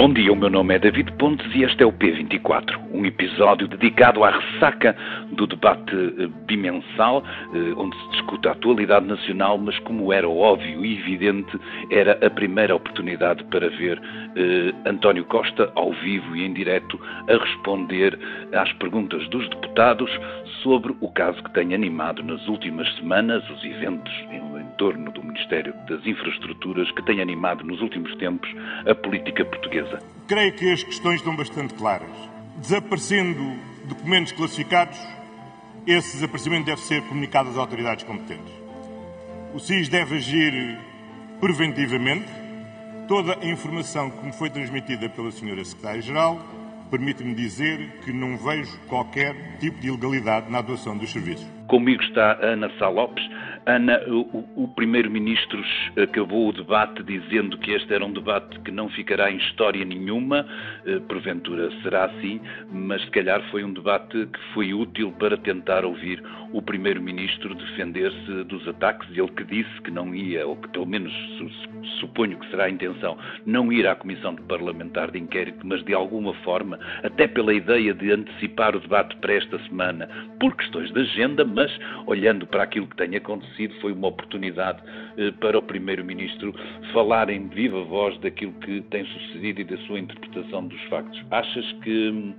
Bom dia, o meu nome é David Pontes e este é o P24, um episódio dedicado à ressaca do debate eh, bimensal, eh, onde se discute a atualidade nacional, mas como era óbvio e evidente, era a primeira oportunidade para ver eh, António Costa ao vivo e em direto a responder às perguntas dos deputados sobre o caso que tem animado nas últimas semanas os eventos em torno do Ministério das Infraestruturas que tem animado nos últimos tempos a política portuguesa. Creio que as questões estão bastante claras. Desaparecendo documentos classificados, esse desaparecimento deve ser comunicado às autoridades competentes. O SIS deve agir preventivamente. Toda a informação que me foi transmitida pela Sra. Secretária-Geral permite-me dizer que não vejo qualquer tipo de ilegalidade na atuação dos serviços. Comigo está Ana Sá Lopes, Ana, o, o Primeiro-Ministro acabou o debate dizendo que este era um debate que não ficará em história nenhuma, eh, porventura será assim, mas se calhar foi um debate que foi útil para tentar ouvir o Primeiro-Ministro defender-se dos ataques, ele que disse que não ia, ou que pelo menos suponho que será a intenção, não ir à Comissão de Parlamentar de Inquérito, mas de alguma forma, até pela ideia de antecipar o debate para esta semana, por questões de agenda, mas olhando para aquilo que tem acontecido, foi uma oportunidade eh, para o Primeiro-Ministro falar em viva voz daquilo que tem sucedido e da sua interpretação dos factos. Achas que hum,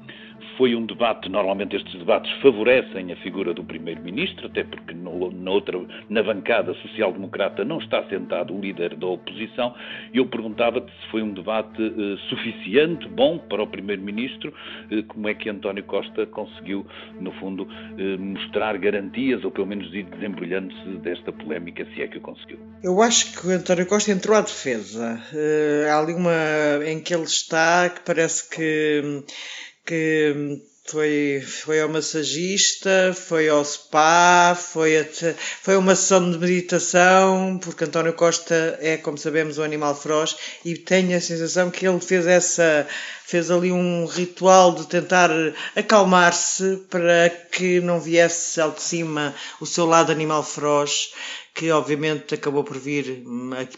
foi um debate, normalmente estes debates favorecem a figura do Primeiro-Ministro, até porque no, na, outra, na bancada social-democrata não está sentado o líder da oposição, eu perguntava-te se foi um debate eh, suficiente, bom para o Primeiro-Ministro, eh, como é que António Costa conseguiu, no fundo, mostrar garantias, ou pelo menos ir desembrulhando-se desta polémica, se é que o conseguiu. Eu acho que o António Costa entrou à defesa. há ali uma em que ele está que parece que que foi, foi ao massagista, foi ao spa, foi, a, foi uma sessão de meditação, porque António Costa é, como sabemos, um animal feroz e tenho a sensação que ele fez essa, fez ali um ritual de tentar acalmar-se para que não viesse ao de cima o seu lado animal feroz, que obviamente acabou por vir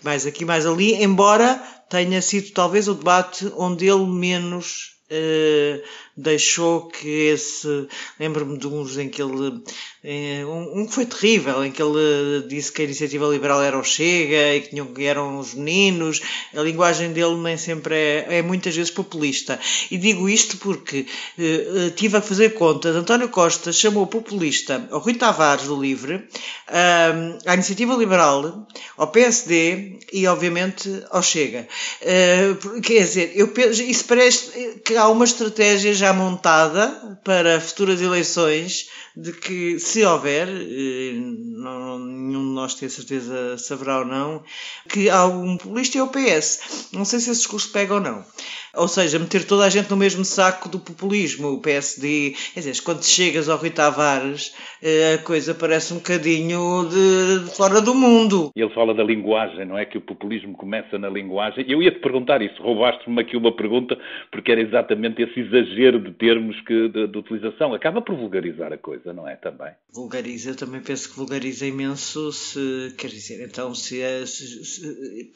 mais aqui, mais ali, embora tenha sido talvez o debate onde ele menos Uh, deixou que esse. Lembro-me de uns em que ele. Eh, um, um, que foi terrível, em que ele disse que a iniciativa liberal era o Chega e que, tinham, eram os meninos. A linguagem dele nem sempre é, é muitas vezes populista. E digo isto porque uh, tive a fazer contas. António Costa chamou populista ao Rui Tavares do Livre, uh, à iniciativa liberal, ao PSD e, obviamente, ao Chega. Uh, quer dizer, eu penso, isso parece que há uma estratégia já montada para futuras eleições de que, se houver, eh, não, nenhum nós tem certeza se haverá ou não, que há um populista é o PS. Não sei se esse discurso pega ou não. Ou seja, meter toda a gente no mesmo saco do populismo, o PSD. Quer dizer, quando chegas ao Rui Tavares, eh, a coisa parece um bocadinho de, de fora do mundo. Ele fala da linguagem, não é? Que o populismo começa na linguagem. Eu ia-te perguntar isso, roubaste-me aqui uma pergunta, porque era exatamente esse exagero de termos que, de, de utilização. Acaba por vulgarizar a coisa, não é? Também. Vulgariza, eu também penso que vulgariza imenso se, quer dizer, então se, é, se, se,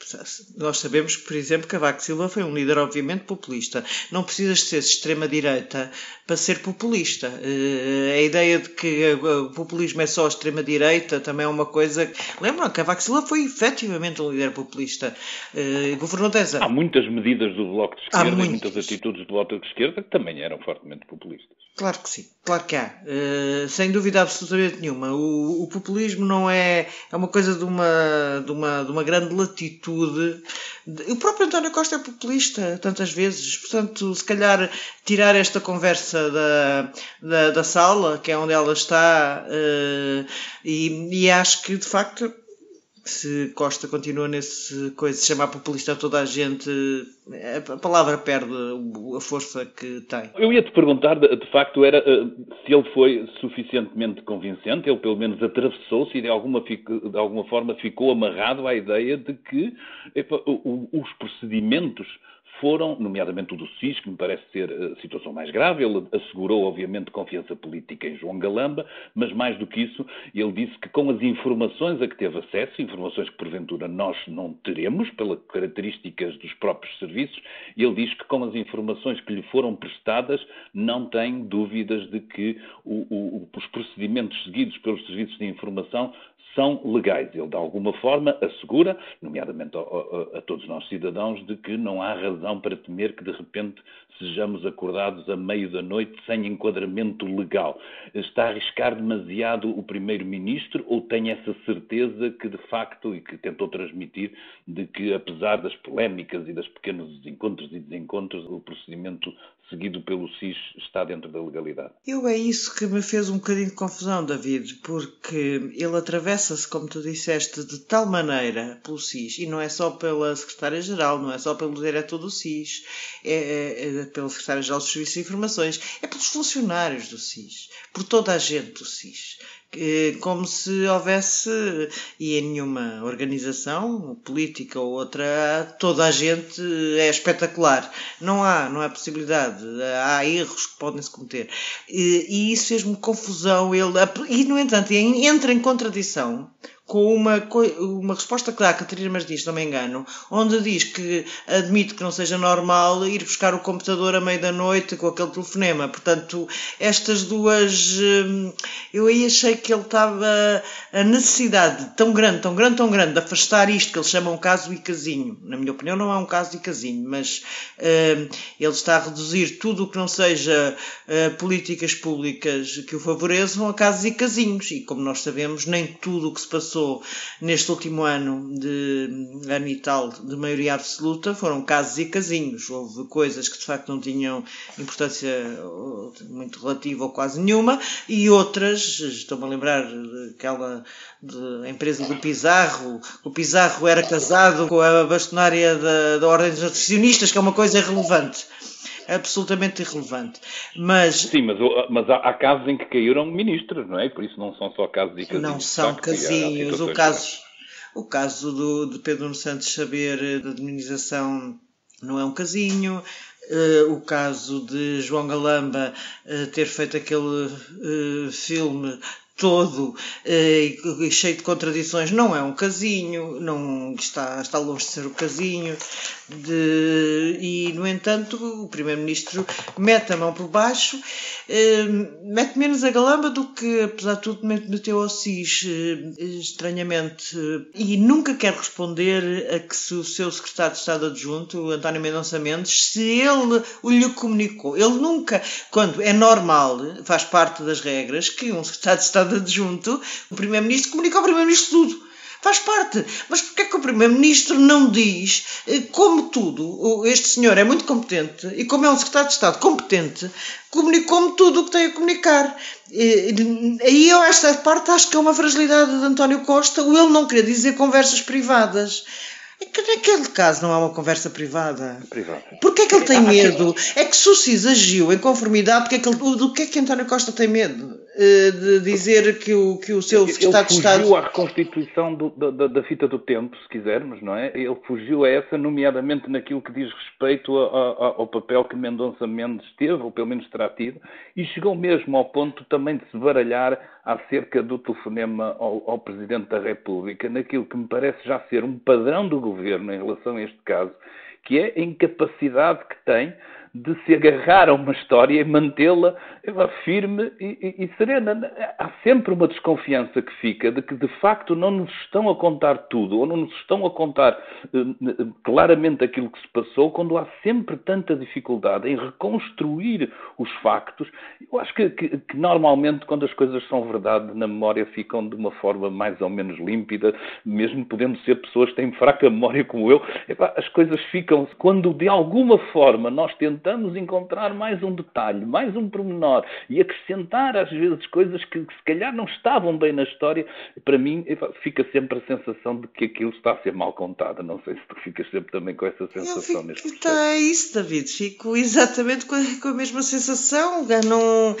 se nós sabemos que, por exemplo, Cavaco Silva foi um líder, obviamente, populista. Não precisas ser extrema-direita para ser populista. Uh, a ideia de que o populismo é só extrema-direita também é uma coisa. Lembram, Cavaco Silva foi efetivamente um líder populista. Uh, governou 10 anos. Há muitas medidas do Bloco de Esquerda e muitas atitudes do Bloco de Esquerda que também eram fortemente populistas. Claro que sim, claro que há. Uh, sem dúvida absolutamente nenhuma. O, o, populismo não é, é uma coisa de uma, de uma, de uma grande latitude. O próprio António Costa é populista tantas vezes, portanto, se calhar tirar esta conversa da, da, da sala, que é onde ela está, uh, e, e acho que de facto se Costa continua nesse coisa, se chamar populista a toda a gente, a palavra perde a força que tem. Eu ia te perguntar, de facto, era eh, se ele foi suficientemente convincente, ele pelo menos atravessou-se e de alguma, de alguma forma ficou amarrado à ideia de que epa, os procedimentos foram, nomeadamente o do SIS, que me parece ser a situação mais grave. Ele assegurou, obviamente, confiança política em João Galamba, mas mais do que isso, ele disse que com as informações a que teve acesso, informações que porventura nós não teremos, pelas características dos próprios serviços, ele diz que com as informações que lhe foram prestadas, não tem dúvidas de que o, o, os procedimentos seguidos pelos serviços de informação são legais. Ele, de alguma forma, assegura, nomeadamente a, a, a, todos nós cidadãos, de que não há razão para temer que, de repente, sejamos acordados a meio da noite sem enquadramento legal. Está a arriscar demasiado o Primeiro-Ministro ou tem essa certeza que, de facto, e que tentou transmitir, de que, apesar das polémicas e dos pequenos encontros e desencontros, o procedimento seguido pelo SIS está dentro da legalidade? Eu é isso que me fez um bocadinho de confusão, David, porque ele atravessa-se, como tu disseste, de tal maneira pelo SIS, e não é só pela Secretária-Geral, não é só pelo diretor do SIS, é, é, pela Secretária-Geral dos Serviços de Informações, é pelos funcionários do SIS, por toda a gente do SIS como se houvesse, e em nenhuma organização, política ou outra, toda a gente é espetacular. Não há, não há possibilidade. Há erros que podem-se cometer. E, e isso fez-me confusão. Ele, e, no entanto, entra em contradição com uma, uma resposta que dá a Catarina Martins, não me engano, onde diz que admite que não seja normal ir buscar o computador à meia da noite com aquele telefonema. Portanto, estas duas. Hum, eu aí achei que ele estava. A necessidade tão grande, tão grande, tão grande de afastar isto que eles chamam caso e casinho. Na minha opinião, não é um caso e casinho, mas uh, ele está a reduzir tudo o que não seja uh, políticas públicas que o favoreçam a casos e casinhos. E como nós sabemos, nem tudo o que se passou passou neste último ano de ano e tal de maioria absoluta foram casos e casinhos. Houve coisas que de facto não tinham importância muito relativa ou quase nenhuma e outras, estou-me a lembrar daquela empresa do Pizarro, o Pizarro era casado com a bastonária da, da Ordem dos Nutricionistas, que é uma coisa irrelevante absolutamente irrelevante. Mas, Sim, mas, mas há, há, casos em que caíram ministros, não é? Por isso não são só casos e casinhos. Não são casinhos. O caso, o caso do, de Pedro Santos saber eh, da administração não é um casinho. Uh, o caso de João Galamba uh, ter feito aquele uh, filme todo uh, cheio de contradições, não é um casinho, não está, está longe de ser o casinho, de, e no entanto o Primeiro-Ministro mete a mão por baixo, uh, mete menos a galamba do que apesar de tudo meteu ao SIS uh, estranhamente e nunca quer responder a que se o seu secretário de Estado adjunto, António Mendonça Mendes, se ele o lhe comunicou. Ele nunca, quando é normal, faz parte das regras, que um secretário de Estado Estado adjunto, o Primeiro-Ministro comunica ao Primeiro-Ministro tudo. Faz parte. Mas porquê é que o Primeiro-Ministro não diz, eh, como tudo, este senhor é muito competente e como é um secretário de Estado competente, comunicou-me tudo o que tem a comunicar. Aí eu, esta parte, acho que é uma fragilidade de António Costa, o ele não querer dizer conversas privadas. É que naquele caso não há uma conversa privada. Privada. Porquê é que ele tem medo? É que se o CIS agiu em conformidade, porque é que ele, do que é que António Costa tem medo? Eh, de dizer que o, que o seu secretário de Estado. Ele fugiu à reconstituição do, da, da, fita do tempo, se quisermos, não é? Ele fugiu a essa, nomeadamente naquilo que diz respeito a, a, ao papel que Mendonça Mendes teve, ou pelo menos terá tido, e chegou mesmo ao ponto também de se baralhar acerca do telefonema ao, ao Presidente da República, naquilo que me parece já ser um padrão do governo em relação a este caso, que é a incapacidade que tem de se agarrar a uma história e mantê-la firme e, e, e, serena. Há sempre uma desconfiança que fica de que, de facto, não nos estão a contar tudo, ou não nos estão a contar uh, claramente aquilo que se passou, quando há sempre tanta dificuldade em reconstruir os factos. Eu acho que, que, que normalmente, quando as coisas são verdade, na memória ficam de uma forma mais ou menos límpida, mesmo podendo ser pessoas que têm fraca memória como eu, epá, as coisas ficam, quando de alguma forma nós tentamos tentamos encontrar mais um detalhe, mais um pormenor e acrescentar às vezes coisas que, que se calhar não estavam bem na história, para mim fica sempre a sensação de que aquilo está a ser mal contado. Não sei se tu ficas sempre também com essa sensação neste processo. Então é isso, David. Fico exatamente com a, com a mesma sensação. Não,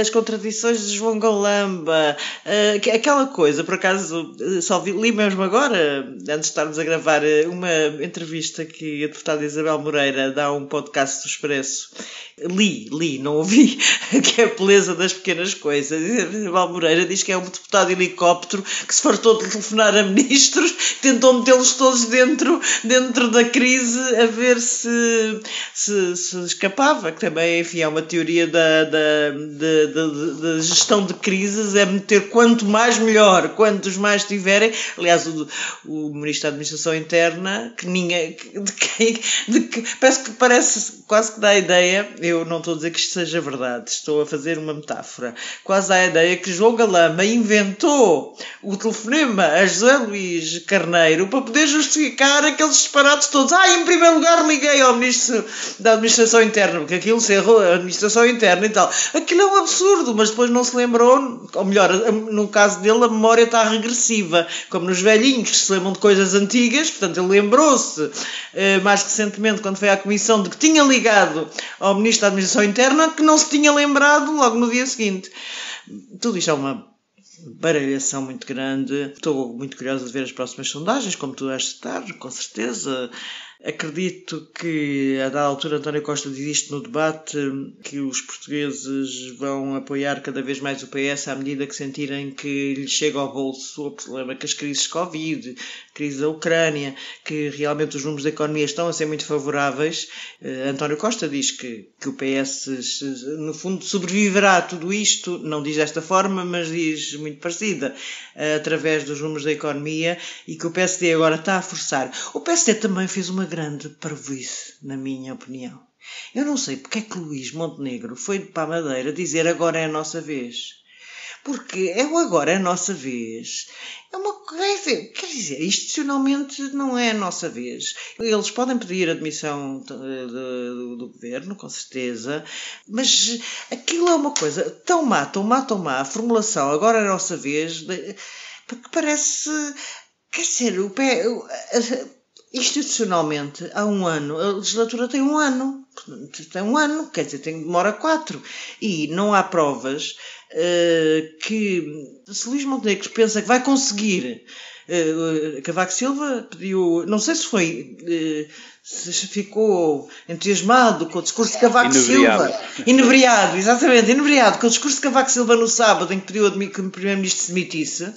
as contradições de João Galamba, uh, aquela coisa, por acaso, só vi, li mesmo agora, antes de estarmos a gravar, uma entrevista que a deputada Isabel Moreira dá a um podcast do Expresso. Li, li, não ouvi, que é a beleza das pequenas coisas. Isabel Moreira diz que é um deputado de helicóptero que se fartou de telefonar a ministros, tentou metê-los todos dentro, dentro da crise a ver se, se, se escapava, que também, enfim, é uma teoria da, da, da, da, da gestão de crises, é meter quanto mais melhor, quantos mais tiverem. Aliás, o, o Ministro da Administração Interna, que ninguém, de quem, de que, parece que parece, quase que dá a ideia, eu não estou a dizer que isto seja verdade, estou a fazer uma metáfora, quase a ideia que João Galama inventou o telefonema a José Luís Carneiro para poder justificar aqueles disparates todos. Ah, em primeiro lugar liguei ao Ministro da Administração Interna, porque aquilo se errou, a Administração Interna e tal. Aquilo é um absurdo, mas depois não se lembrou, ou melhor, no caso dele a memória está regressiva, como nos velhinhos que se lembram de coisas antigas, portanto ele lembrou-se eh, mais recentemente quando foi à Comissão de que tinha ligado ao Ministro da Administração Interna que não se tinha lembrado logo no dia seguinte. Tudo isto é uma baralhação muito grande. Estou muito curiosa de ver as próximas sondagens, como tu vais citar, com certeza. Acredito que, a dada altura, António Costa diz isto no debate, que os portugueses vão apoiar cada vez mais o PS à medida que sentirem que lhes chega ao bolso o problema que as crises Covid, crise da Ucrânia, que realmente os números da economia estão a ser muito favoráveis. Uh, António Costa diz que, que o PS, no fundo, sobreviverá a tudo isto, não diz desta forma, mas diz muito parecida, através dos números da economia, e que o PSD agora está a forçar. O PSD também fez uma grande parvoíce, na minha opinião. Eu não sei porque é que Luís Montenegro foi para a Madeira dizer agora é a nossa vez. Porque é o agora é a nossa vez. É uma coisa. Quer dizer, institucionalmente não é a nossa vez. Eles podem pedir admissão do, do governo, com certeza, mas aquilo é uma coisa tão má, tão má, tão má. A formulação agora é a nossa vez, porque parece. Quer dizer, o pé institucionalmente, há um ano, a legislatura tem um ano, tem um ano, quer dizer, tem, demora quatro, e não há provas uh, que se Luís Montenegro pensa que vai conseguir Uh, Cavaco Silva pediu, não sei se foi, uh, se ficou entusiasmado com o discurso de Cavaco inebriado. Silva, inebriado, exatamente, inebriado com o discurso de Cavaco Silva no sábado, em que pediu que o Primeiro-Ministro se demitisse,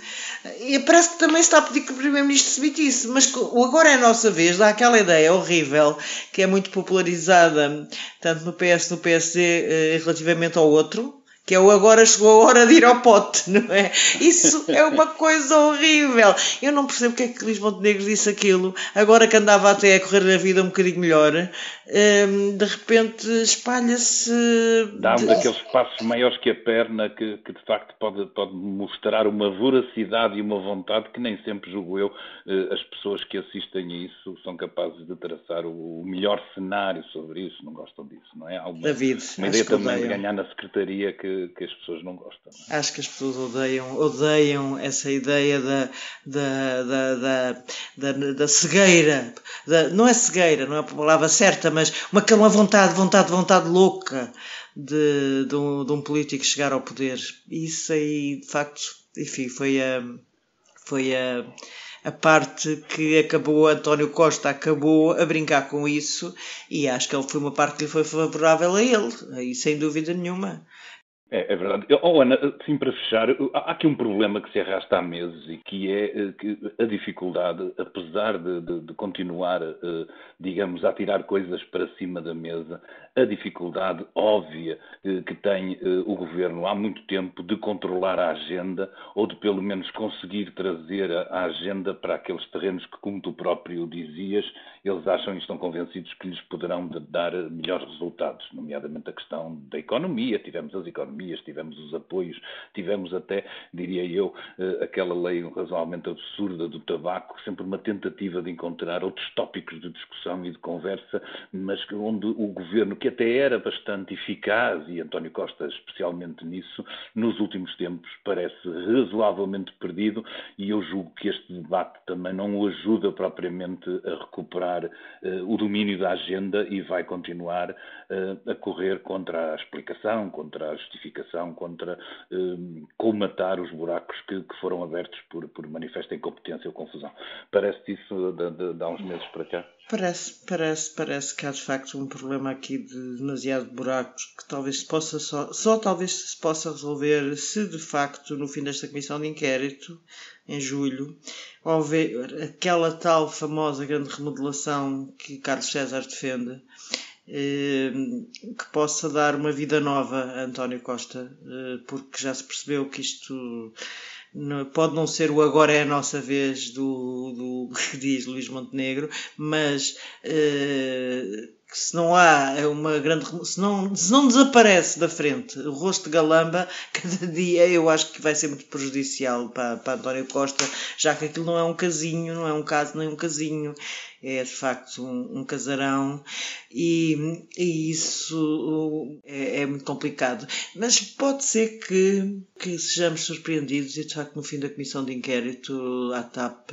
e parece que também está a pedir que o Primeiro-Ministro se demitisse, mas o agora é a nossa vez, dá aquela ideia horrível, que é muito popularizada, tanto no PS no PSD, uh, relativamente ao outro, que é o agora chegou a hora de ir ao pote, não é? Isso é uma coisa horrível. Eu não percebo porque é que Luís Montenegro disse aquilo, agora que andava até a correr a vida um bocadinho melhor, hum, de repente espalha-se. Dá um daqueles passos maiores que a perna que, que, de facto pode, pode mostrar uma voracidade e uma vontade que nem sempre, julgo eu, eh, as pessoas que assistem a isso são capazes de traçar o melhor cenário sobre isso, não gostam disso, não é? Há uma, David, uma ideia também de ganhar na secretaria que que, as pessoas não gostam. Não é? Acho que as pessoas odeiam, odeiam essa ideia da, da, da, da, da, da cegueira. Da, não é cegueira, não é a palavra certa, mas uma, uma vontade, vontade, vontade louca de, de, um, de um político chegar ao poder. Isso aí, de facto, enfim, foi a. Foi a a parte que acabou, António Costa acabou a brincar com isso e acho que ele foi uma parte que lhe foi favorável a ele, aí sem dúvida nenhuma. É, é, verdade. Oh, Ana, sim, para fechar, há aqui um problema que se arrasta há meses e que é eh, a dificuldade, apesar de, de, de, continuar, eh, digamos, a tirar coisas para cima da mesa, a dificuldade óbvia eh, que tem o governo há muito tempo de controlar a agenda ou de pelo menos conseguir trazer a agenda para aqueles terrenos que, como tu próprio dizias, eles acham e estão convencidos que lhes poderão dar melhores resultados, nomeadamente a questão da economia. Tivemos as economias tivemos os apoios, tivemos até, diria eu, eh, aquela lei razoavelmente absurda do tabaco, sempre uma tentativa de encontrar outros tópicos de discussão e de conversa, mas onde o governo, que até era bastante eficaz, e António Costa especialmente nisso, nos últimos tempos parece razoavelmente perdido e eu julgo que este debate também não o ajuda propriamente a recuperar uh, o domínio da agenda e vai continuar uh, a correr contra a explicação, contra a justificação, contra uh, colmatar os buracos que, que foram abertos por, por manifesta incompetência ou confusão. Parece isso de, de, de há uns meses para cá? Parece, parece, parece que há de facto um problema aqui de demasiado buracos que talvez se possa só, só talvez se possa resolver se de facto no fim desta comissão de inquérito, em julho, houver aquela tal famosa grande remodelação que Carlos César defende, eh, que possa dar uma vida nova a António Costa, eh, porque já se percebeu que isto pode não ser o agora é a nossa vez do, do que diz Luís Montenegro, mas uh, se não há uma grande se não, se não desaparece da frente o rosto de Galamba, cada dia eu acho que vai ser muito prejudicial para, para António Costa, já que aquilo não é um casinho, não é um caso nem um casinho é de facto um, um casarão e, e isso é, é, muito complicado. Mas pode ser que, que sejamos surpreendidos e de facto no fim da comissão de inquérito à TAP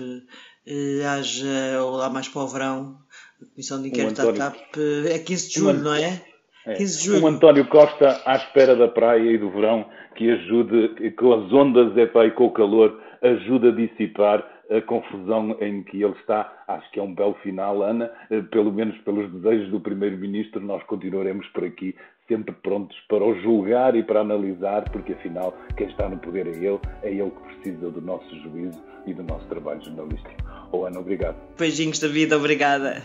eh, haja, ou lá mais para o verão, a comissão de inquérito António, à TAP é 15 de julho, não é? É. 15 de julho. Um António Costa à espera da praia e do verão que ajude, com as ondas e com o calor, ajude a dissipar a confusão em que ele está. Acho que é um belo final, Ana. Eh, pelo menos pelos desejos do Primeiro-Ministro, nós continuaremos por aqui, sempre prontos para o julgar e para analisar, porque afinal, quem está no poder é ele, é ele que precisa do nosso juízo e do nosso trabalho jornalístico. Oh, Ana, obrigado. Beijinhos da vida, obrigada.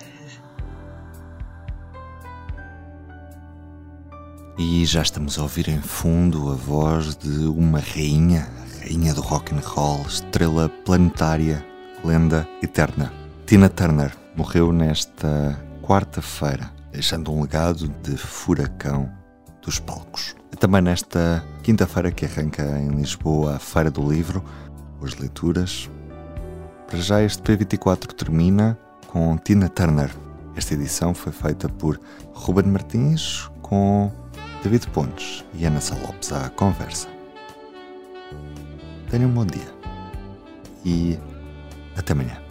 E já estamos a ouvir em fundo a voz de uma rainha, rainha do rock and roll, estrela planetária, lenda eterna. Tina Turner morreu nesta quarta-feira, deixando um legado de furacão dos palcos. Também nesta quinta-feira que arranca em Lisboa a Feira do Livro, as leituras. Para já este P24 termina com Tina Turner. Esta edição foi feita por Ruben Martins com David Pontes e Ana Salopes à conversa. Tenha um bom dia e até amanhã.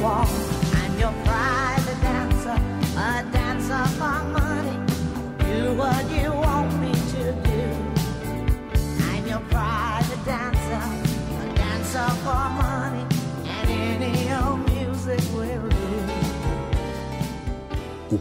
wall.